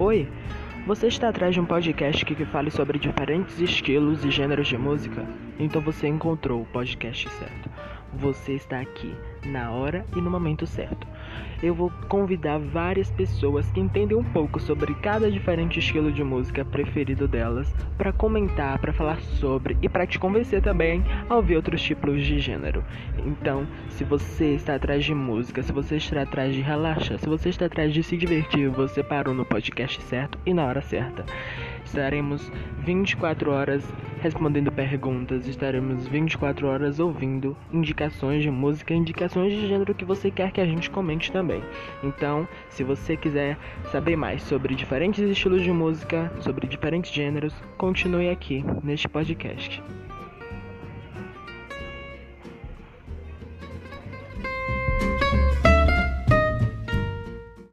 Oi, você está atrás de um podcast que fale sobre diferentes estilos e gêneros de música? Então você encontrou o podcast certo. Você está aqui na hora e no momento certo. Eu vou convidar várias pessoas que entendem um pouco sobre cada diferente estilo de música preferido delas para comentar, para falar sobre e para te convencer também a ouvir outros tipos de gênero. Então, se você está atrás de música, se você está atrás de relaxar, se você está atrás de se divertir, você parou no podcast certo e na hora certa. Estaremos 24 horas respondendo perguntas, estaremos 24 horas ouvindo indicações de música, indicações de gênero que você quer que a gente comente também. Então, se você quiser saber mais sobre diferentes estilos de música, sobre diferentes gêneros, continue aqui neste podcast.